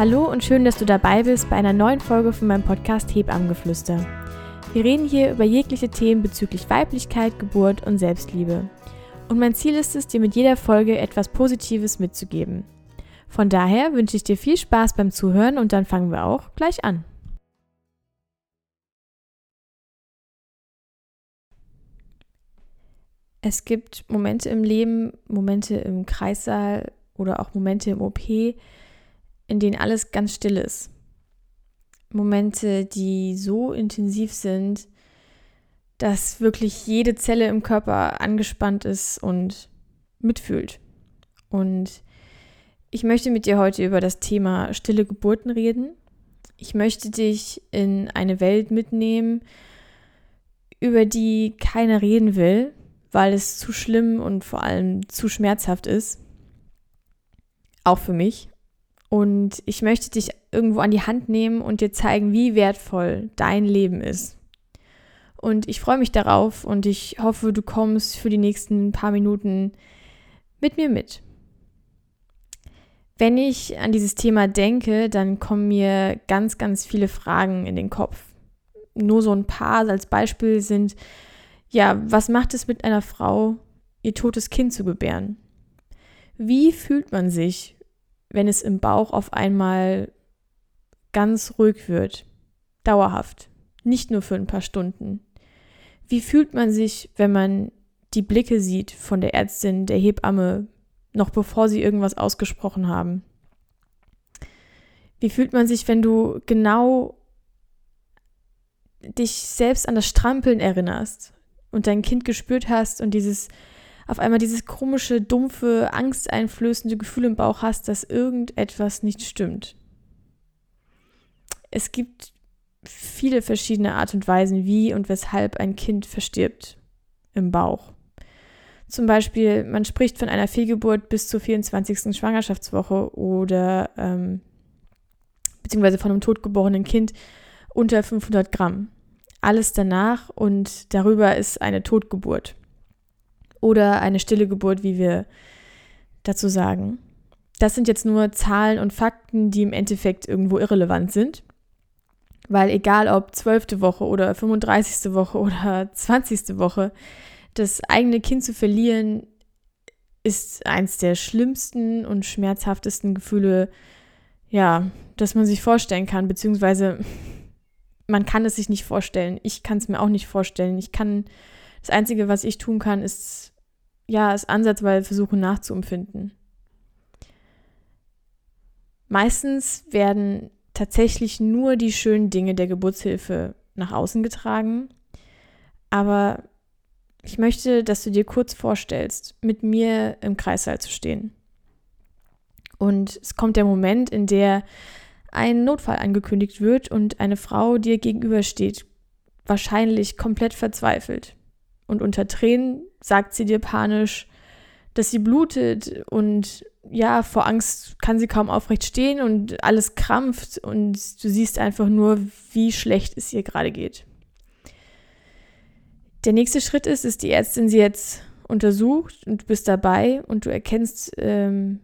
Hallo und schön, dass du dabei bist bei einer neuen Folge von meinem Podcast Hebammengeflüster. Wir reden hier über jegliche Themen bezüglich Weiblichkeit, Geburt und Selbstliebe. Und mein Ziel ist es, dir mit jeder Folge etwas Positives mitzugeben. Von daher wünsche ich dir viel Spaß beim Zuhören und dann fangen wir auch gleich an. Es gibt Momente im Leben, Momente im Kreissaal oder auch Momente im OP, in denen alles ganz still ist. Momente, die so intensiv sind, dass wirklich jede Zelle im Körper angespannt ist und mitfühlt. Und ich möchte mit dir heute über das Thema stille Geburten reden. Ich möchte dich in eine Welt mitnehmen, über die keiner reden will, weil es zu schlimm und vor allem zu schmerzhaft ist. Auch für mich. Und ich möchte dich irgendwo an die Hand nehmen und dir zeigen, wie wertvoll dein Leben ist. Und ich freue mich darauf und ich hoffe, du kommst für die nächsten paar Minuten mit mir mit. Wenn ich an dieses Thema denke, dann kommen mir ganz, ganz viele Fragen in den Kopf. Nur so ein paar als Beispiel sind, ja, was macht es mit einer Frau, ihr totes Kind zu gebären? Wie fühlt man sich, wenn es im Bauch auf einmal ganz ruhig wird, dauerhaft, nicht nur für ein paar Stunden. Wie fühlt man sich, wenn man die Blicke sieht von der Ärztin, der Hebamme, noch bevor sie irgendwas ausgesprochen haben? Wie fühlt man sich, wenn du genau dich selbst an das Strampeln erinnerst und dein Kind gespürt hast und dieses auf einmal dieses komische, dumpfe, angsteinflößende Gefühl im Bauch hast, dass irgendetwas nicht stimmt. Es gibt viele verschiedene Art und Weisen, wie und weshalb ein Kind verstirbt im Bauch. Zum Beispiel, man spricht von einer Fehlgeburt bis zur 24. Schwangerschaftswoche oder ähm, beziehungsweise von einem totgeborenen Kind unter 500 Gramm. Alles danach und darüber ist eine Totgeburt oder eine stille Geburt, wie wir dazu sagen. Das sind jetzt nur Zahlen und Fakten, die im Endeffekt irgendwo irrelevant sind. Weil egal ob 12. Woche oder 35. Woche oder 20. Woche, das eigene Kind zu verlieren, ist eins der schlimmsten und schmerzhaftesten Gefühle, ja, das man sich vorstellen kann, beziehungsweise man kann es sich nicht vorstellen. Ich kann es mir auch nicht vorstellen. Ich kann, das Einzige, was ich tun kann, ist ja, es ansatzweise versuchen nachzuempfinden. Meistens werden tatsächlich nur die schönen Dinge der Geburtshilfe nach außen getragen, aber ich möchte, dass du dir kurz vorstellst, mit mir im Kreissaal zu stehen. Und es kommt der Moment, in der ein Notfall angekündigt wird und eine Frau dir gegenübersteht, wahrscheinlich komplett verzweifelt. Und unter Tränen sagt sie dir panisch, dass sie blutet und ja, vor Angst kann sie kaum aufrecht stehen und alles krampft und du siehst einfach nur, wie schlecht es ihr gerade geht. Der nächste Schritt ist, dass die Ärztin sie jetzt untersucht und du bist dabei und du erkennst ähm,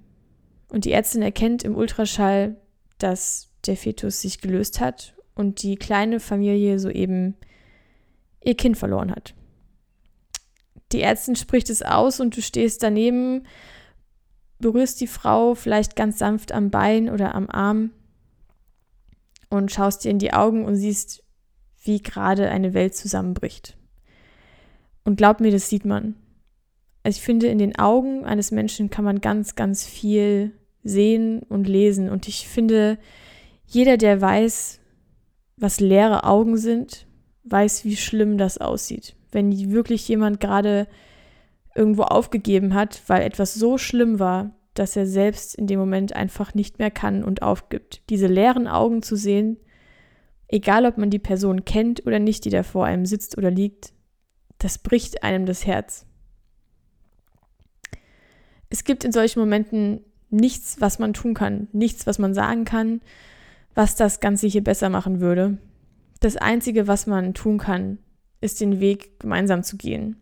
und die Ärztin erkennt im Ultraschall, dass der Fetus sich gelöst hat und die kleine Familie soeben ihr Kind verloren hat die Ärztin spricht es aus und du stehst daneben, berührst die Frau vielleicht ganz sanft am Bein oder am Arm und schaust dir in die Augen und siehst, wie gerade eine Welt zusammenbricht. Und glaub mir, das sieht man. Also ich finde, in den Augen eines Menschen kann man ganz, ganz viel sehen und lesen. Und ich finde, jeder, der weiß, was leere Augen sind, weiß, wie schlimm das aussieht wenn wirklich jemand gerade irgendwo aufgegeben hat, weil etwas so schlimm war, dass er selbst in dem Moment einfach nicht mehr kann und aufgibt. Diese leeren Augen zu sehen, egal ob man die Person kennt oder nicht, die da vor einem sitzt oder liegt, das bricht einem das Herz. Es gibt in solchen Momenten nichts, was man tun kann, nichts, was man sagen kann, was das Ganze hier besser machen würde. Das Einzige, was man tun kann, ist den Weg gemeinsam zu gehen.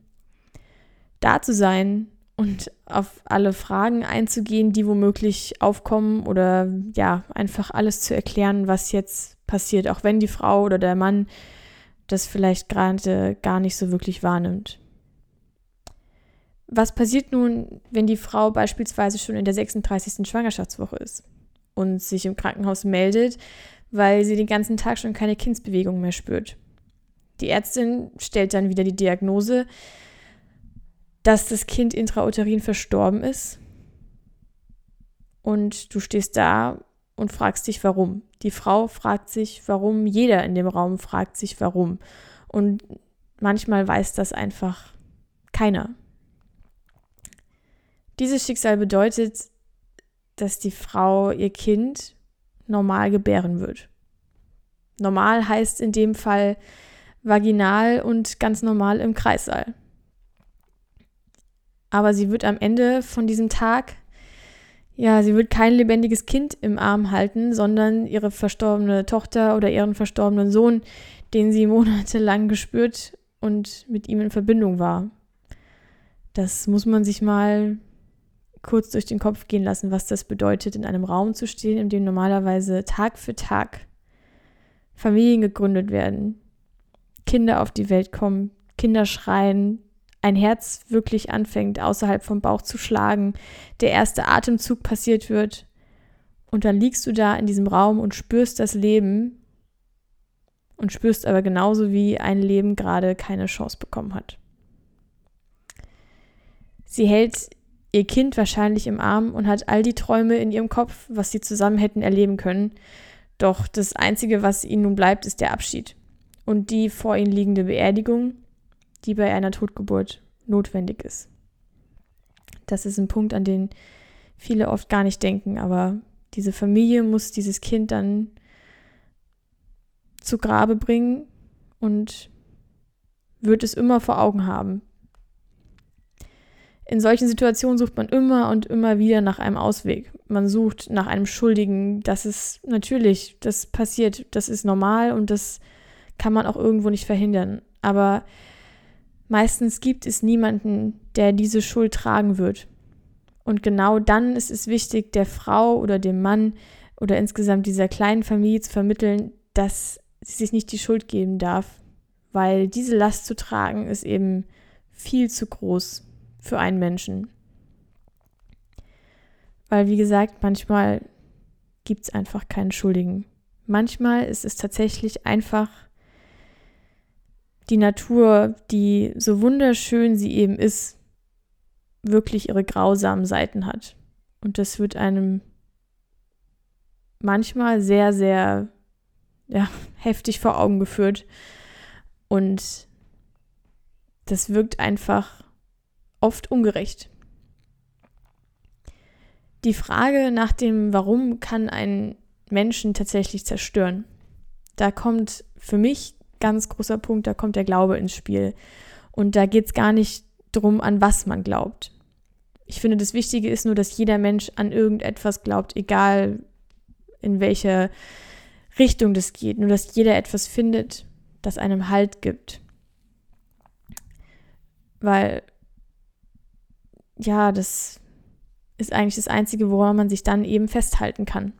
Da zu sein und auf alle Fragen einzugehen, die womöglich aufkommen oder ja, einfach alles zu erklären, was jetzt passiert, auch wenn die Frau oder der Mann das vielleicht gerade gar nicht so wirklich wahrnimmt. Was passiert nun, wenn die Frau beispielsweise schon in der 36. Schwangerschaftswoche ist und sich im Krankenhaus meldet, weil sie den ganzen Tag schon keine Kindsbewegung mehr spürt? Die Ärztin stellt dann wieder die Diagnose, dass das Kind intrauterin verstorben ist. Und du stehst da und fragst dich, warum. Die Frau fragt sich, warum. Jeder in dem Raum fragt sich, warum. Und manchmal weiß das einfach keiner. Dieses Schicksal bedeutet, dass die Frau ihr Kind normal gebären wird. Normal heißt in dem Fall vaginal und ganz normal im Kreissaal. Aber sie wird am Ende von diesem Tag, ja, sie wird kein lebendiges Kind im Arm halten, sondern ihre verstorbene Tochter oder ihren verstorbenen Sohn, den sie monatelang gespürt und mit ihm in Verbindung war. Das muss man sich mal kurz durch den Kopf gehen lassen, was das bedeutet, in einem Raum zu stehen, in dem normalerweise Tag für Tag Familien gegründet werden, Kinder auf die Welt kommen, Kinder schreien, ein Herz wirklich anfängt, außerhalb vom Bauch zu schlagen, der erste Atemzug passiert wird. Und dann liegst du da in diesem Raum und spürst das Leben und spürst aber genauso, wie ein Leben gerade keine Chance bekommen hat. Sie hält ihr Kind wahrscheinlich im Arm und hat all die Träume in ihrem Kopf, was sie zusammen hätten erleben können. Doch das Einzige, was ihnen nun bleibt, ist der Abschied und die vor ihnen liegende Beerdigung, die bei einer Totgeburt notwendig ist. Das ist ein Punkt, an den viele oft gar nicht denken, aber diese Familie muss dieses Kind dann zu Grabe bringen und wird es immer vor Augen haben. In solchen Situationen sucht man immer und immer wieder nach einem Ausweg. Man sucht nach einem Schuldigen. Das ist natürlich, das passiert, das ist normal und das kann man auch irgendwo nicht verhindern. Aber meistens gibt es niemanden, der diese Schuld tragen wird. Und genau dann ist es wichtig, der Frau oder dem Mann oder insgesamt dieser kleinen Familie zu vermitteln, dass sie sich nicht die Schuld geben darf, weil diese Last zu tragen ist eben viel zu groß für einen Menschen. Weil, wie gesagt, manchmal gibt es einfach keinen Schuldigen. Manchmal ist es tatsächlich einfach die Natur, die so wunderschön sie eben ist, wirklich ihre grausamen Seiten hat. Und das wird einem manchmal sehr, sehr ja, heftig vor Augen geführt. Und das wirkt einfach oft ungerecht. Die Frage nach dem Warum kann einen Menschen tatsächlich zerstören. Da kommt für mich ganz großer Punkt, da kommt der Glaube ins Spiel. Und da geht es gar nicht darum, an was man glaubt. Ich finde, das Wichtige ist nur, dass jeder Mensch an irgendetwas glaubt, egal in welche Richtung das geht. Nur, dass jeder etwas findet, das einem Halt gibt. Weil, ja, das ist eigentlich das Einzige, woran man sich dann eben festhalten kann.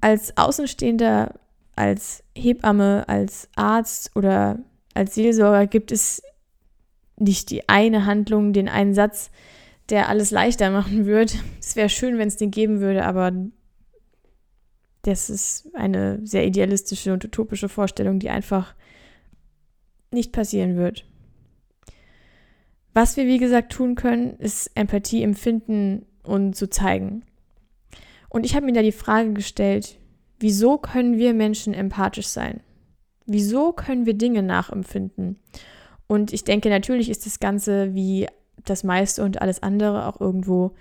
Als Außenstehender als Hebamme, als Arzt oder als Seelsorger gibt es nicht die eine Handlung, den einen Satz, der alles leichter machen würde. Es wäre schön, wenn es den geben würde, aber das ist eine sehr idealistische und utopische Vorstellung, die einfach nicht passieren wird. Was wir, wie gesagt, tun können, ist Empathie empfinden und zu zeigen. Und ich habe mir da die Frage gestellt, Wieso können wir Menschen empathisch sein? Wieso können wir Dinge nachempfinden? Und ich denke, natürlich ist das Ganze wie das meiste und alles andere auch irgendwo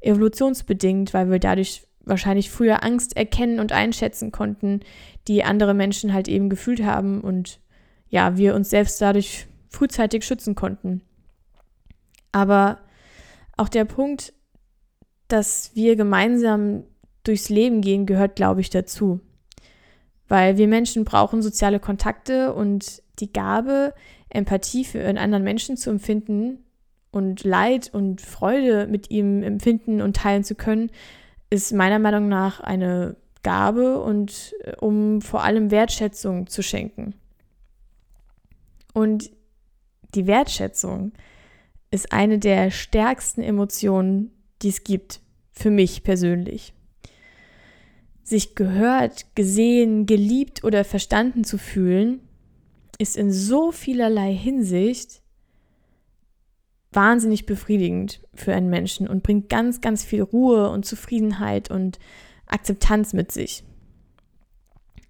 evolutionsbedingt, weil wir dadurch wahrscheinlich früher Angst erkennen und einschätzen konnten, die andere Menschen halt eben gefühlt haben und ja, wir uns selbst dadurch frühzeitig schützen konnten. Aber auch der Punkt, dass wir gemeinsam durchs Leben gehen gehört, glaube ich, dazu. Weil wir Menschen brauchen soziale Kontakte und die Gabe, Empathie für einen anderen Menschen zu empfinden und Leid und Freude mit ihm empfinden und teilen zu können, ist meiner Meinung nach eine Gabe und äh, um vor allem Wertschätzung zu schenken. Und die Wertschätzung ist eine der stärksten Emotionen, die es gibt, für mich persönlich. Sich gehört, gesehen, geliebt oder verstanden zu fühlen, ist in so vielerlei Hinsicht wahnsinnig befriedigend für einen Menschen und bringt ganz, ganz viel Ruhe und Zufriedenheit und Akzeptanz mit sich.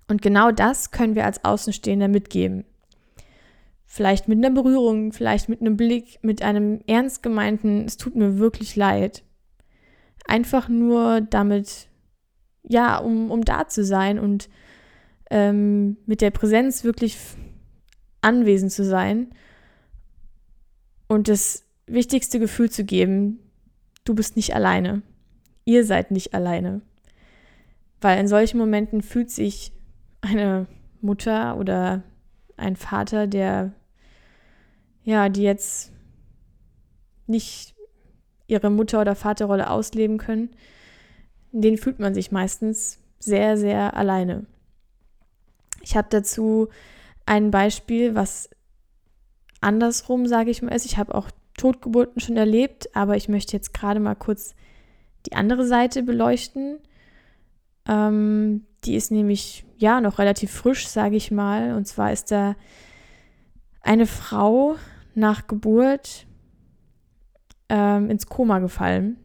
Und genau das können wir als Außenstehender mitgeben. Vielleicht mit einer Berührung, vielleicht mit einem Blick, mit einem ernst gemeinten, es tut mir wirklich leid. Einfach nur damit, ja, um, um da zu sein und ähm, mit der Präsenz wirklich anwesend zu sein und das wichtigste Gefühl zu geben, du bist nicht alleine. Ihr seid nicht alleine. Weil in solchen Momenten fühlt sich eine Mutter oder ein Vater, der ja, die jetzt nicht ihre Mutter- oder Vaterrolle ausleben können, den fühlt man sich meistens sehr, sehr alleine. Ich habe dazu ein Beispiel, was andersrum, sage ich mal, ist. Ich habe auch Totgeburten schon erlebt, aber ich möchte jetzt gerade mal kurz die andere Seite beleuchten. Ähm, die ist nämlich ja noch relativ frisch, sage ich mal. Und zwar ist da eine Frau nach Geburt ähm, ins Koma gefallen.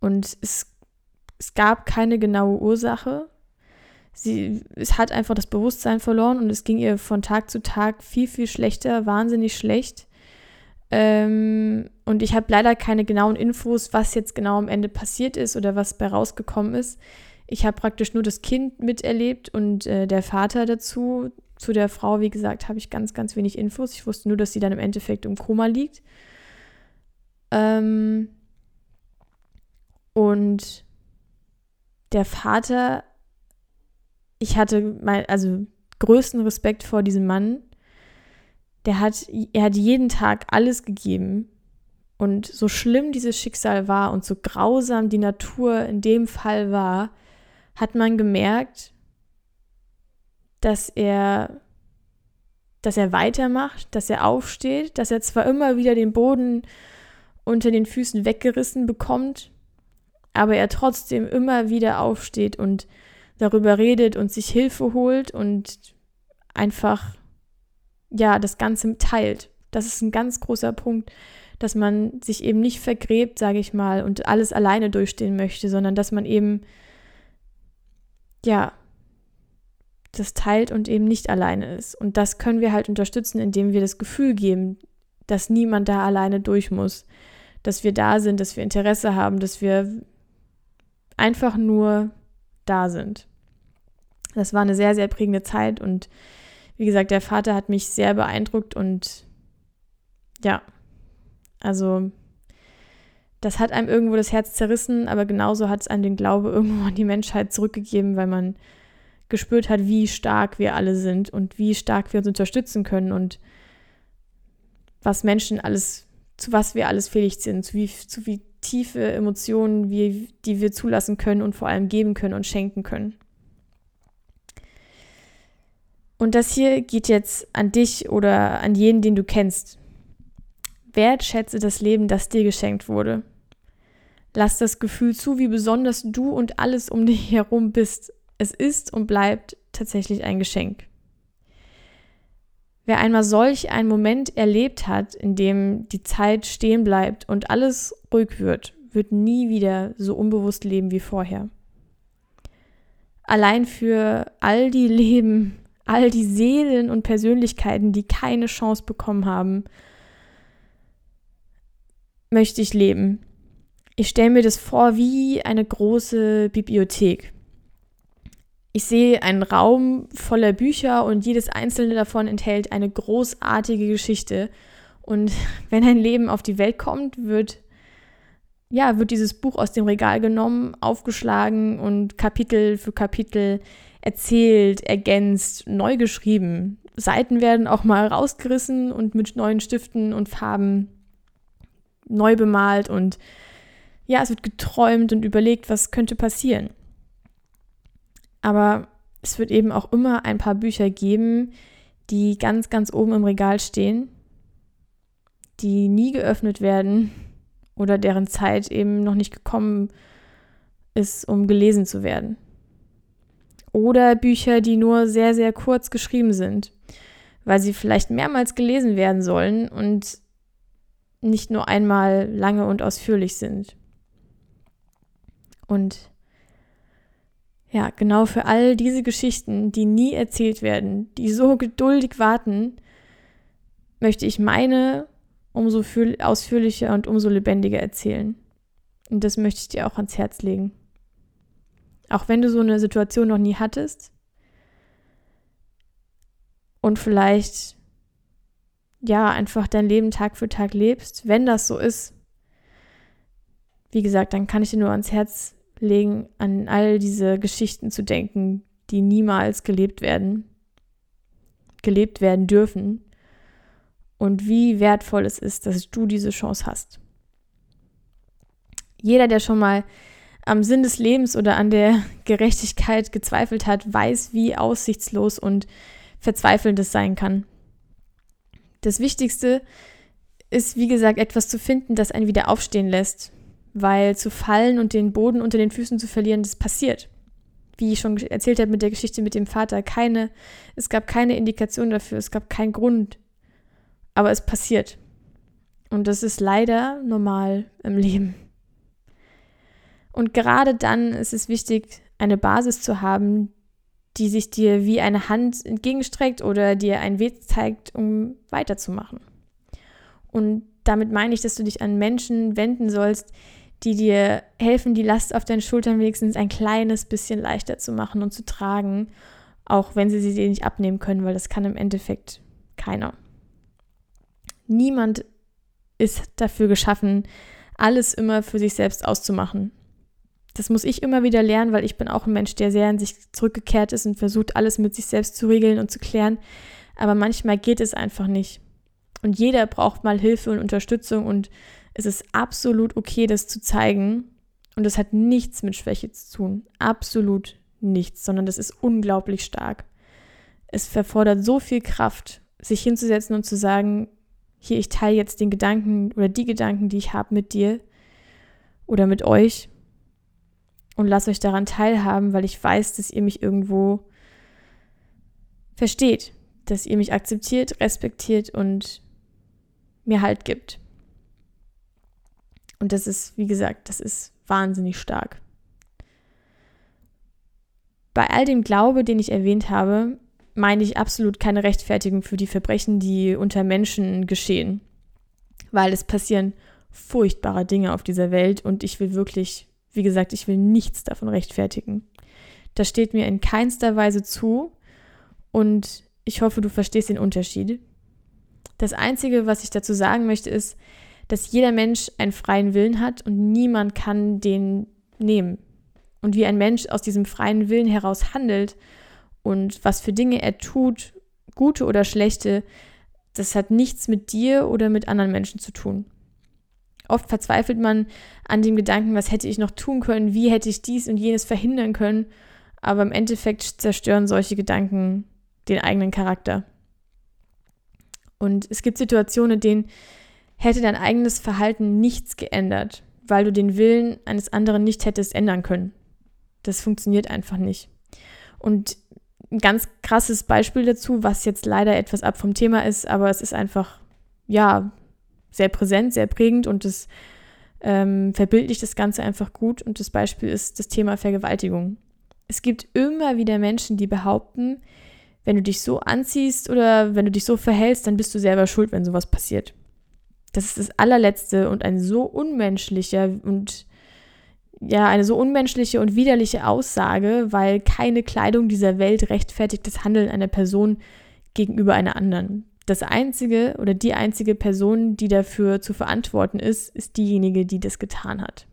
Und es, es gab keine genaue Ursache. Sie es hat einfach das Bewusstsein verloren und es ging ihr von Tag zu Tag viel, viel schlechter, wahnsinnig schlecht. Ähm, und ich habe leider keine genauen Infos, was jetzt genau am Ende passiert ist oder was bei rausgekommen ist. Ich habe praktisch nur das Kind miterlebt und äh, der Vater dazu. Zu der Frau, wie gesagt, habe ich ganz, ganz wenig Infos. Ich wusste nur, dass sie dann im Endeffekt im Koma liegt. Ähm, und der Vater, ich hatte mein, also größten Respekt vor diesem Mann, der hat, er hat jeden Tag alles gegeben. Und so schlimm dieses Schicksal war und so grausam die Natur in dem Fall war, hat man gemerkt, dass er, dass er weitermacht, dass er aufsteht, dass er zwar immer wieder den Boden unter den Füßen weggerissen bekommt, aber er trotzdem immer wieder aufsteht und darüber redet und sich Hilfe holt und einfach ja, das Ganze teilt. Das ist ein ganz großer Punkt, dass man sich eben nicht vergräbt, sage ich mal, und alles alleine durchstehen möchte, sondern dass man eben, ja, das teilt und eben nicht alleine ist. Und das können wir halt unterstützen, indem wir das Gefühl geben, dass niemand da alleine durch muss, dass wir da sind, dass wir Interesse haben, dass wir einfach nur da sind. Das war eine sehr, sehr prägende Zeit und wie gesagt, der Vater hat mich sehr beeindruckt und ja, also das hat einem irgendwo das Herz zerrissen, aber genauso hat es einem den Glaube irgendwo an die Menschheit zurückgegeben, weil man gespürt hat, wie stark wir alle sind und wie stark wir uns unterstützen können und was Menschen alles, zu was wir alles fähig sind, zu wie, zu wie tiefe Emotionen, wie, die wir zulassen können und vor allem geben können und schenken können. Und das hier geht jetzt an dich oder an jeden, den du kennst. Wertschätze das Leben, das dir geschenkt wurde. Lass das Gefühl zu, wie besonders du und alles um dich herum bist. Es ist und bleibt tatsächlich ein Geschenk. Wer einmal solch einen Moment erlebt hat, in dem die Zeit stehen bleibt und alles ruhig wird, wird nie wieder so unbewusst leben wie vorher. Allein für all die Leben, all die Seelen und Persönlichkeiten, die keine Chance bekommen haben, möchte ich leben. Ich stelle mir das vor wie eine große Bibliothek. Ich sehe einen Raum voller Bücher und jedes einzelne davon enthält eine großartige Geschichte. Und wenn ein Leben auf die Welt kommt, wird ja, wird dieses Buch aus dem Regal genommen, aufgeschlagen und Kapitel für Kapitel erzählt, ergänzt, neu geschrieben. Seiten werden auch mal rausgerissen und mit neuen Stiften und Farben neu bemalt und ja, es wird geträumt und überlegt, was könnte passieren. Aber es wird eben auch immer ein paar Bücher geben, die ganz, ganz oben im Regal stehen, die nie geöffnet werden oder deren Zeit eben noch nicht gekommen ist, um gelesen zu werden. Oder Bücher, die nur sehr, sehr kurz geschrieben sind, weil sie vielleicht mehrmals gelesen werden sollen und nicht nur einmal lange und ausführlich sind. Und ja, genau für all diese Geschichten, die nie erzählt werden, die so geduldig warten, möchte ich meine umso ausführlicher und umso lebendiger erzählen. Und das möchte ich dir auch ans Herz legen. Auch wenn du so eine Situation noch nie hattest und vielleicht ja einfach dein Leben Tag für Tag lebst, wenn das so ist, wie gesagt, dann kann ich dir nur ans Herz legen, an all diese Geschichten zu denken, die niemals gelebt werden, gelebt werden dürfen und wie wertvoll es ist, dass du diese Chance hast. Jeder, der schon mal am Sinn des Lebens oder an der Gerechtigkeit gezweifelt hat, weiß, wie aussichtslos und verzweifelnd es sein kann. Das Wichtigste ist, wie gesagt, etwas zu finden, das einen wieder aufstehen lässt, weil zu fallen und den Boden unter den Füßen zu verlieren, das passiert. Wie ich schon erzählt habe mit der Geschichte mit dem Vater, keine, es gab keine Indikation dafür, es gab keinen Grund, aber es passiert. Und das ist leider normal im Leben. Und gerade dann ist es wichtig, eine Basis zu haben, die sich dir wie eine Hand entgegenstreckt oder dir einen Weg zeigt, um weiterzumachen. Und damit meine ich, dass du dich an Menschen wenden sollst, die dir helfen, die Last auf deinen Schultern wenigstens ein kleines bisschen leichter zu machen und zu tragen, auch wenn sie sie dir nicht abnehmen können, weil das kann im Endeffekt keiner. Niemand ist dafür geschaffen, alles immer für sich selbst auszumachen. Das muss ich immer wieder lernen, weil ich bin auch ein Mensch, der sehr in sich zurückgekehrt ist und versucht, alles mit sich selbst zu regeln und zu klären. Aber manchmal geht es einfach nicht. Und jeder braucht mal Hilfe und Unterstützung und es ist absolut okay, das zu zeigen. Und das hat nichts mit Schwäche zu tun. Absolut nichts, sondern das ist unglaublich stark. Es verfordert so viel Kraft, sich hinzusetzen und zu sagen, hier, ich teile jetzt den Gedanken oder die Gedanken, die ich habe mit dir oder mit euch und lasse euch daran teilhaben, weil ich weiß, dass ihr mich irgendwo versteht, dass ihr mich akzeptiert, respektiert und mir Halt gibt. Und das ist, wie gesagt, das ist wahnsinnig stark. Bei all dem Glaube, den ich erwähnt habe, meine ich absolut keine Rechtfertigung für die Verbrechen, die unter Menschen geschehen. Weil es passieren furchtbare Dinge auf dieser Welt und ich will wirklich, wie gesagt, ich will nichts davon rechtfertigen. Das steht mir in keinster Weise zu und ich hoffe, du verstehst den Unterschied. Das Einzige, was ich dazu sagen möchte, ist, dass jeder Mensch einen freien Willen hat und niemand kann den nehmen. Und wie ein Mensch aus diesem freien Willen heraus handelt und was für Dinge er tut, gute oder schlechte, das hat nichts mit dir oder mit anderen Menschen zu tun. Oft verzweifelt man an dem Gedanken, was hätte ich noch tun können, wie hätte ich dies und jenes verhindern können, aber im Endeffekt zerstören solche Gedanken den eigenen Charakter. Und es gibt Situationen, in denen hätte dein eigenes Verhalten nichts geändert, weil du den Willen eines anderen nicht hättest ändern können. Das funktioniert einfach nicht. Und ein ganz krasses Beispiel dazu, was jetzt leider etwas ab vom Thema ist, aber es ist einfach, ja, sehr präsent, sehr prägend und es ähm, verbildlicht das Ganze einfach gut. Und das Beispiel ist das Thema Vergewaltigung. Es gibt immer wieder Menschen, die behaupten, wenn du dich so anziehst oder wenn du dich so verhältst, dann bist du selber schuld, wenn sowas passiert. Das ist das allerletzte und ein so unmenschlicher und ja, eine so unmenschliche und widerliche Aussage, weil keine Kleidung dieser Welt rechtfertigt das Handeln einer Person gegenüber einer anderen. Das einzige oder die einzige Person, die dafür zu verantworten ist, ist diejenige, die das getan hat.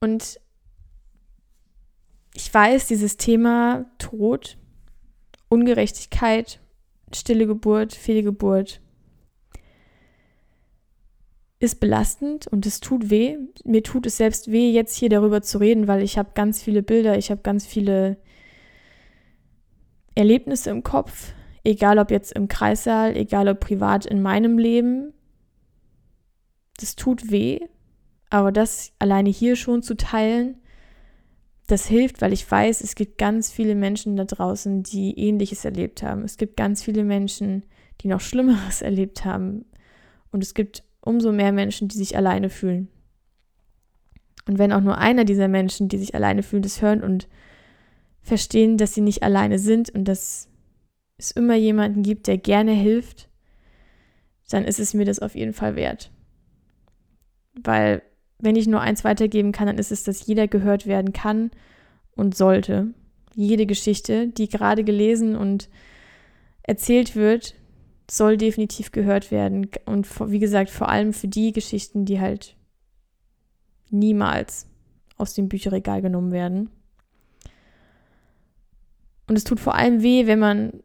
Und ich weiß, dieses Thema Tod Ungerechtigkeit, stille Geburt, Fehlgeburt ist belastend und es tut weh. Mir tut es selbst weh, jetzt hier darüber zu reden, weil ich habe ganz viele Bilder, ich habe ganz viele Erlebnisse im Kopf, egal ob jetzt im Kreissaal, egal ob privat in meinem Leben. Das tut weh, aber das alleine hier schon zu teilen, das hilft, weil ich weiß, es gibt ganz viele Menschen da draußen, die ähnliches erlebt haben. Es gibt ganz viele Menschen, die noch Schlimmeres erlebt haben. Und es gibt umso mehr Menschen, die sich alleine fühlen. Und wenn auch nur einer dieser Menschen, die sich alleine fühlen, das hören und verstehen, dass sie nicht alleine sind und dass es immer jemanden gibt, der gerne hilft, dann ist es mir das auf jeden Fall wert. Weil wenn ich nur eins weitergeben kann, dann ist es, dass jeder gehört werden kann und sollte. Jede Geschichte, die gerade gelesen und erzählt wird, soll definitiv gehört werden. Und wie gesagt, vor allem für die Geschichten, die halt niemals aus dem Bücherregal genommen werden. Und es tut vor allem weh, wenn man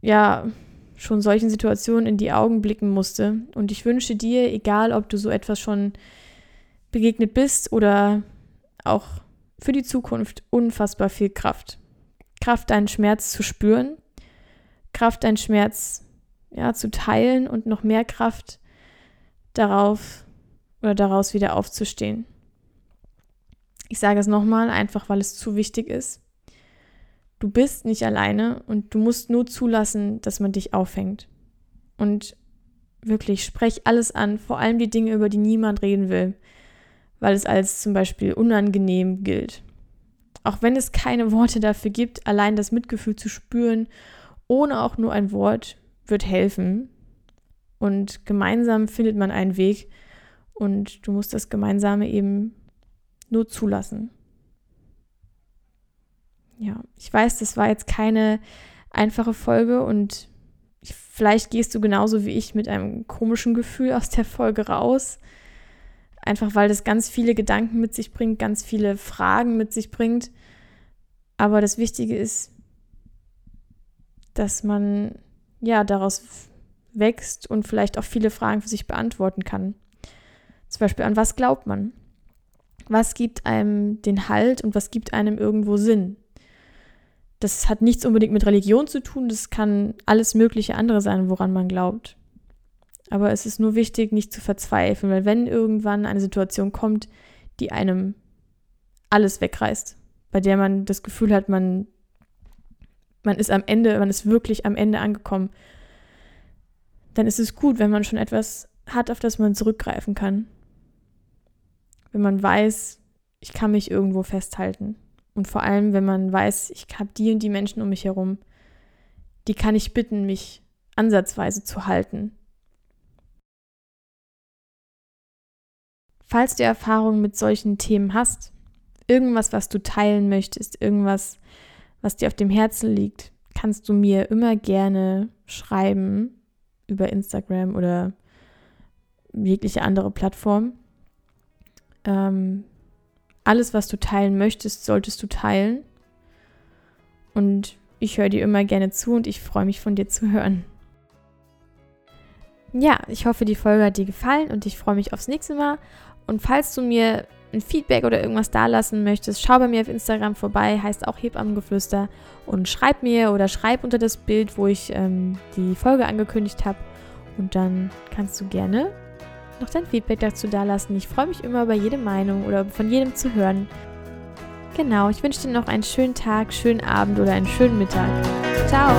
ja schon solchen Situationen in die Augen blicken musste. Und ich wünsche dir, egal ob du so etwas schon begegnet bist oder auch für die Zukunft, unfassbar viel Kraft. Kraft, deinen Schmerz zu spüren, Kraft, deinen Schmerz ja, zu teilen und noch mehr Kraft darauf oder daraus wieder aufzustehen. Ich sage es nochmal, einfach weil es zu wichtig ist. Du bist nicht alleine und du musst nur zulassen, dass man dich auffängt. Und wirklich, sprech alles an, vor allem die Dinge, über die niemand reden will, weil es als zum Beispiel unangenehm gilt. Auch wenn es keine Worte dafür gibt, allein das Mitgefühl zu spüren, ohne auch nur ein Wort, wird helfen. Und gemeinsam findet man einen Weg und du musst das Gemeinsame eben nur zulassen. Ja, ich weiß, das war jetzt keine einfache Folge und vielleicht gehst du genauso wie ich mit einem komischen Gefühl aus der Folge raus. Einfach weil das ganz viele Gedanken mit sich bringt, ganz viele Fragen mit sich bringt. Aber das Wichtige ist, dass man ja, daraus wächst und vielleicht auch viele Fragen für sich beantworten kann. Zum Beispiel, an was glaubt man? Was gibt einem den Halt und was gibt einem irgendwo Sinn? Das hat nichts unbedingt mit Religion zu tun, das kann alles mögliche andere sein, woran man glaubt. Aber es ist nur wichtig, nicht zu verzweifeln, weil wenn irgendwann eine Situation kommt, die einem alles wegreißt, bei der man das Gefühl hat, man man ist am Ende, man ist wirklich am Ende angekommen, dann ist es gut, wenn man schon etwas hat, auf das man zurückgreifen kann. Wenn man weiß, ich kann mich irgendwo festhalten. Und vor allem, wenn man weiß, ich habe die und die Menschen um mich herum, die kann ich bitten, mich ansatzweise zu halten. Falls du Erfahrungen mit solchen Themen hast, irgendwas, was du teilen möchtest, irgendwas, was dir auf dem Herzen liegt, kannst du mir immer gerne schreiben über Instagram oder jegliche andere Plattform. Ähm, alles, was du teilen möchtest, solltest du teilen. Und ich höre dir immer gerne zu und ich freue mich von dir zu hören. Ja, ich hoffe, die Folge hat dir gefallen und ich freue mich aufs nächste Mal. Und falls du mir ein Feedback oder irgendwas dalassen möchtest, schau bei mir auf Instagram vorbei, heißt auch Hebammengeflüster und schreib mir oder schreib unter das Bild, wo ich ähm, die Folge angekündigt habe und dann kannst du gerne noch dein Feedback dazu dalassen. Ich freue mich immer über jede Meinung oder von jedem zu hören. Genau, ich wünsche dir noch einen schönen Tag, schönen Abend oder einen schönen Mittag. Ciao!